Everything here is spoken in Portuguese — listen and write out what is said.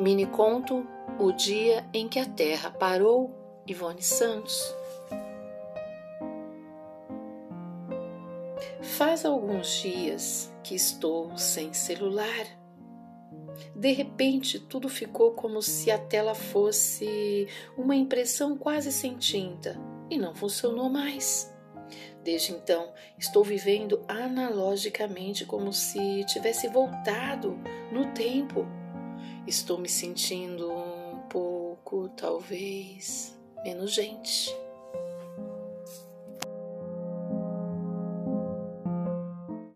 Mini conto O dia em que a Terra parou, Ivone Santos. Faz alguns dias que estou sem celular. De repente, tudo ficou como se a tela fosse uma impressão quase sem tinta e não funcionou mais. Desde então, estou vivendo analogicamente como se tivesse voltado no tempo Estou me sentindo um pouco, talvez, menos gente.